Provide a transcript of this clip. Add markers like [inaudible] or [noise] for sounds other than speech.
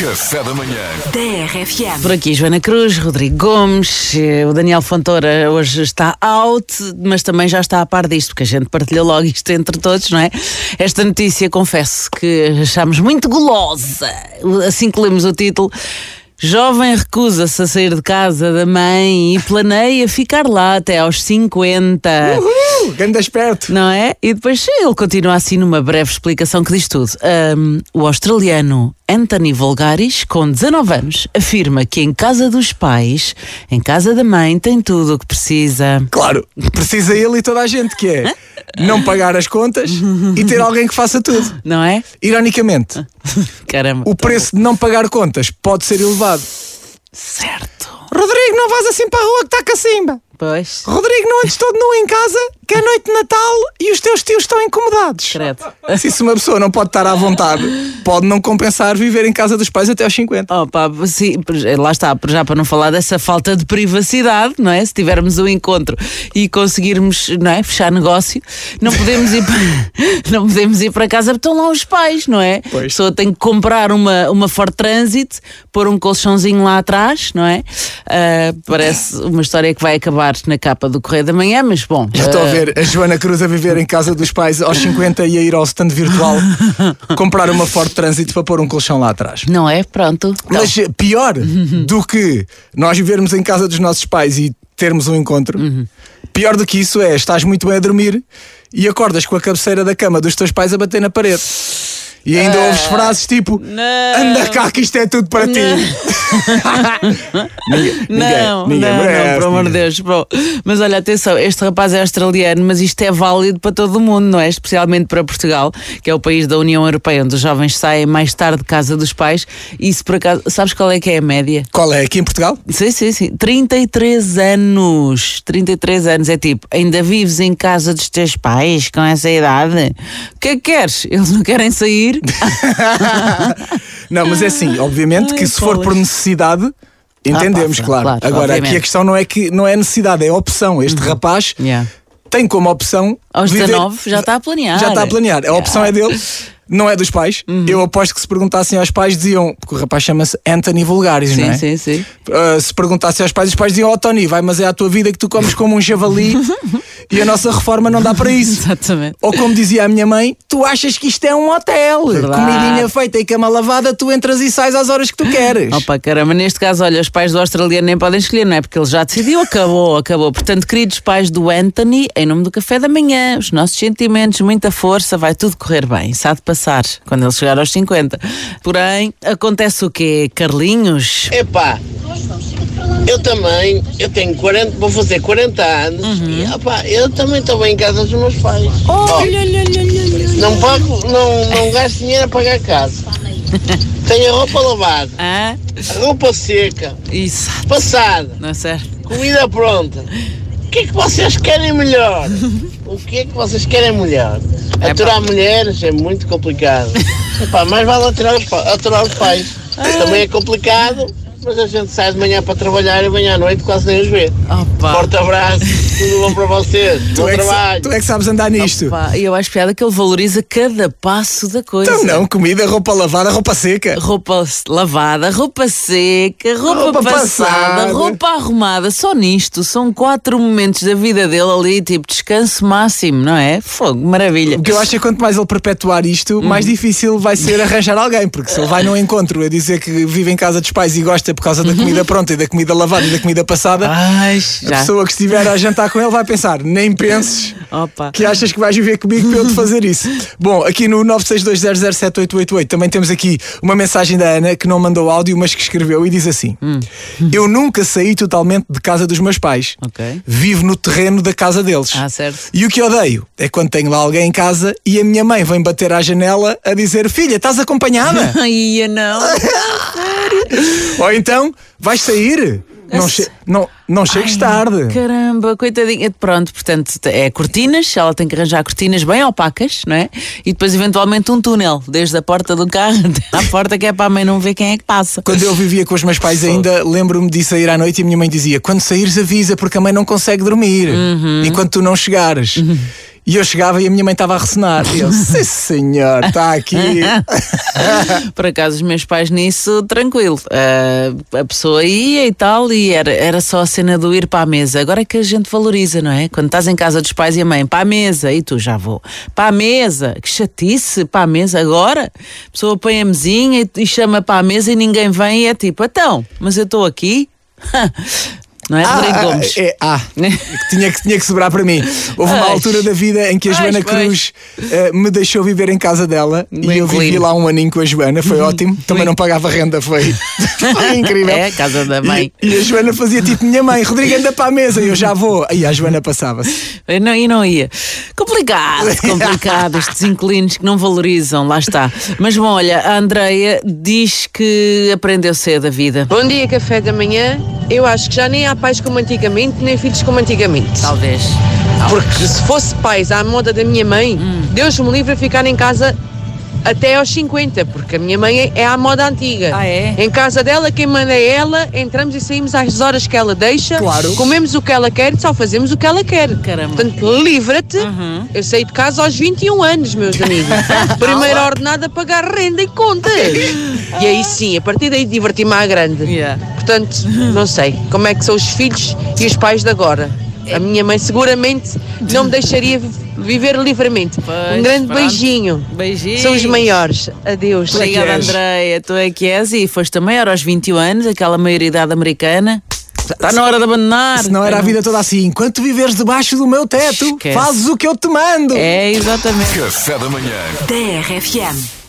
Café da manhã. TRFM. Por aqui, Joana Cruz, Rodrigo Gomes, eh, o Daniel Fontoura hoje está out, mas também já está a par disto, porque a gente partilhou logo isto entre todos, não é? Esta notícia, confesso que achámos muito gulosa. Assim que lemos o título. Jovem recusa-se a sair de casa da mãe e planeia ficar lá até aos 50. Uhul, grande esperto. Não é? E depois ele continua assim numa breve explicação que diz tudo. Ahm, o australiano Anthony Volgaris, com 19 anos, afirma que em casa dos pais, em casa da mãe, tem tudo o que precisa. Claro, precisa ele e toda a gente, que é não pagar as contas e ter alguém que faça tudo. Não é? Ironicamente, [laughs] Caramba. o preço de não pagar contas pode ser elevado. Certo. Rodrigo, não vás assim para a rua que está cacimba. Pois. Rodrigo, não andes todo nu em casa, que é noite de Natal e os teus tios estão incomodados. Credo. Se isso uma pessoa não pode estar à vontade, pode não compensar viver em casa dos pais até aos 50. Opa, sim, lá está, já para não falar dessa falta de privacidade, não é? Se tivermos um encontro e conseguirmos não é, fechar negócio, não podemos ir para, [laughs] não podemos ir para casa porque estão lá os pais, não é? Pois. A pessoa tem que comprar uma, uma Ford Transit, pôr um colchãozinho lá atrás, não é? Ah, parece uma história que vai acabar na capa do Correio da Manhã, mas bom. Já estou a ah, ver a Joana Cruz a viver em casa dos pais aos 50 e a ir ao stand virtual [laughs] comprar uma Ford Transit para pôr um colchão lá atrás. Não é? Pronto. Mas eh, pior do que nós vivermos em casa dos nossos pais e termos um encontro, pior do que isso é, estás muito bem a dormir e acordas com a cabeceira da cama dos teus pais a bater na parede. E ainda ouves frases tipo não. Anda cá que isto é tudo para ti. [laughs] ninguém, Não, ninguém, não, merece, não, por amor de. Deus. bro. Mas olha, atenção, este rapaz é australiano, mas isto é válido para todo o mundo, não é? Especialmente para Portugal, que é o país da União Europeia onde os jovens saem mais tarde de casa dos pais. E se por acaso, sabes qual é que é a média? Qual é? Aqui em Portugal? Sim, sim, sim. 33 anos. 33 anos. É tipo, ainda vives em casa dos teus pais com essa idade? O que é que queres? Eles não querem sair? [laughs] Não, mas é assim, obviamente Ai, que se for por necessidade. Entendemos, pá, claro. claro, Agora, aqui obviamente. a questão não é que não é necessidade, é opção. Este rapaz Yeah. tem como opção. Aos viver- 19 já está a planear. Já está a planear. A opção é dele, [laughs] não é dos pais. Uhum. Eu aposto que se perguntassem aos pais, diziam. Porque o rapaz chama-se Anthony Vulgaris, não Sim, é? sim, sim. Uh, se perguntassem aos pais, os pais diziam: Ó Tony, vai, mas é a tua vida que tu comes como um javali [laughs] e a nossa reforma não dá para isso. Exatamente. Ou como dizia a minha mãe, tu achas que isto é um hotel. Verdade. Comidinha feita e cama lavada, tu entras e sais às horas que tu queres. Opa, caramba, neste caso, olha, os pais do australiano nem podem escolher, não é? Porque ele já decidiu, acabou, acabou. Portanto, queridos pais do Anthony, em nome do café da manhã, os nossos sentimentos, muita força, vai tudo correr bem. Há de passar quando ele chegar aos 50. Porém, acontece o quê? Carlinhos? Epá, eu também, eu tenho 40, vou fazer 40 anos e epá, eu também estou bem em casa dos meus pais. Olha, olha, olha. Não pago, não, não gasto dinheiro a pagar casa. [laughs] Tenho a roupa lavada, Ah, a roupa seca, isso, passada, não é certo? comida pronta. O que é que vocês querem melhor? [laughs] O que é que vocês querem melhor? Aturar mulheres é muito complicado. [laughs] Epá, mais vale aturar, aturar os pais. Também é complicado, mas a gente sai de manhã para trabalhar e vem à noite quase nem os vê. Opa. Forte abraço, tudo bom para vocês. [laughs] tu, Bom é que, trabalho. tu é que sabes andar nisto. E eu acho piada que ele valoriza cada passo da coisa. Então não, comida, roupa lavada, roupa seca. Roupa lavada, roupa seca, roupa, Roupa passada, passada. roupa arrumada. Só nisto, são quatro momentos da vida dele ali, tipo descanso máximo, não é? Fogo, maravilha. O que eu acho é que quanto mais ele perpetuar isto, mais difícil vai ser arranjar alguém, porque se ele vai num encontro a dizer que vive em casa dos pais e gosta por causa da comida pronta e da comida lavada e da comida passada, Ai, a pessoa que estiver a jantar com ele vai pensar: nem penses Opa. que achas que vais viver comigo para eu te fazer isso. [laughs] Bom, aqui no 962007888 também temos aqui uma mensagem da Ana que não mandou áudio, mas que escreveu e diz assim: [laughs] Eu nunca saí totalmente de casa dos meus pais. Ok. Vivo no terreno da casa deles. Ah, certo. E o que odeio é quando tenho lá alguém em casa e a minha mãe vem bater à janela a dizer: Filha, estás acompanhada? [laughs] Ai, não. Ou então, vais sair? Não, che não, não chegues tarde. Caramba, coitadinha. Pronto, portanto, é cortinas, ela tem que arranjar cortinas bem opacas, não é? E depois, eventualmente, um túnel, desde a porta do carro [laughs] até à porta, que é para a mãe não ver quem é que passa. Quando eu vivia com os meus pais ainda, lembro-me de sair à noite e a minha mãe dizia: Quando saíres, avisa, porque a mãe não consegue dormir. Uhum. Enquanto tu não chegares. E eu chegava e a minha mãe estava a ressonar. E eu, sim senhor, está aqui. [laughs] Por acaso, os meus pais nisso, tranquilo. Uh, a pessoa ia e tal, e era, era só a cena do ir para a mesa. Agora é que a gente valoriza, não é? Quando estás em casa dos pais e a mãe, para a mesa, e tu já vou. Para a mesa, que chatice, para a mesa. Agora, a pessoa põe a mesinha e, e chama para a mesa e ninguém vem e é tipo, então, mas eu estou aqui. [laughs] Não é, Rodrigo ah, Gomes? É, ah, tinha, que, tinha que sobrar para mim. Houve uma altura da vida em que a Joana Cruz uh, me deixou viver em casa dela Bem e eu vivi lá um aninho com a Joana, foi ótimo. Também não pagava renda, foi, [laughs] foi incrível. É, casa da mãe. E, e, a Joana fazia tipo minha mãe, Rodrigo anda para a mesa e eu já vou. E a Joana passava-se. E não, e não ia. Complicado, [laughs] complicado. Estes inquilinos que não valorizam, lá está. Mas bom, olha, a Andreia diz que aprendeu cedo a vida. Bom dia, café da manhã. Eu acho que já nem há pais como antigamente, nem filhos como antigamente. Talvez. Porque se fosse pais à moda da minha mãe, hum. Deus me livre a ficar em casa até aos 50, porque a minha mãe é à moda antiga. Ah, é? Em casa dela, quem manda é ela, entramos e saímos às horas que ela deixa, claro. comemos o que ela quer e só fazemos o que ela quer. Caramba. Portanto, livra-te. Uhum. Eu saí de casa aos 21 anos, meus amigos. [laughs] Primeira ordenada pagar renda e contas. e aí sim, a partir daí diverti-me à grande. Yeah. Portanto, não sei como é que são os filhos e os pais de agora. A minha mãe seguramente não me deixaria viver livremente. Pois, um grande pronto. beijinho. Beijinho. São os maiores. Adeus. Obrigada, Andreia. Tu é que és e foste a maior aos 21 anos, aquela maioridade americana. Está na hora de abandonar. Se não era a vida toda assim. Enquanto viveres debaixo do meu teto, Esquece. fazes o que eu te mando. É, exatamente. Café da manhã. DRFM.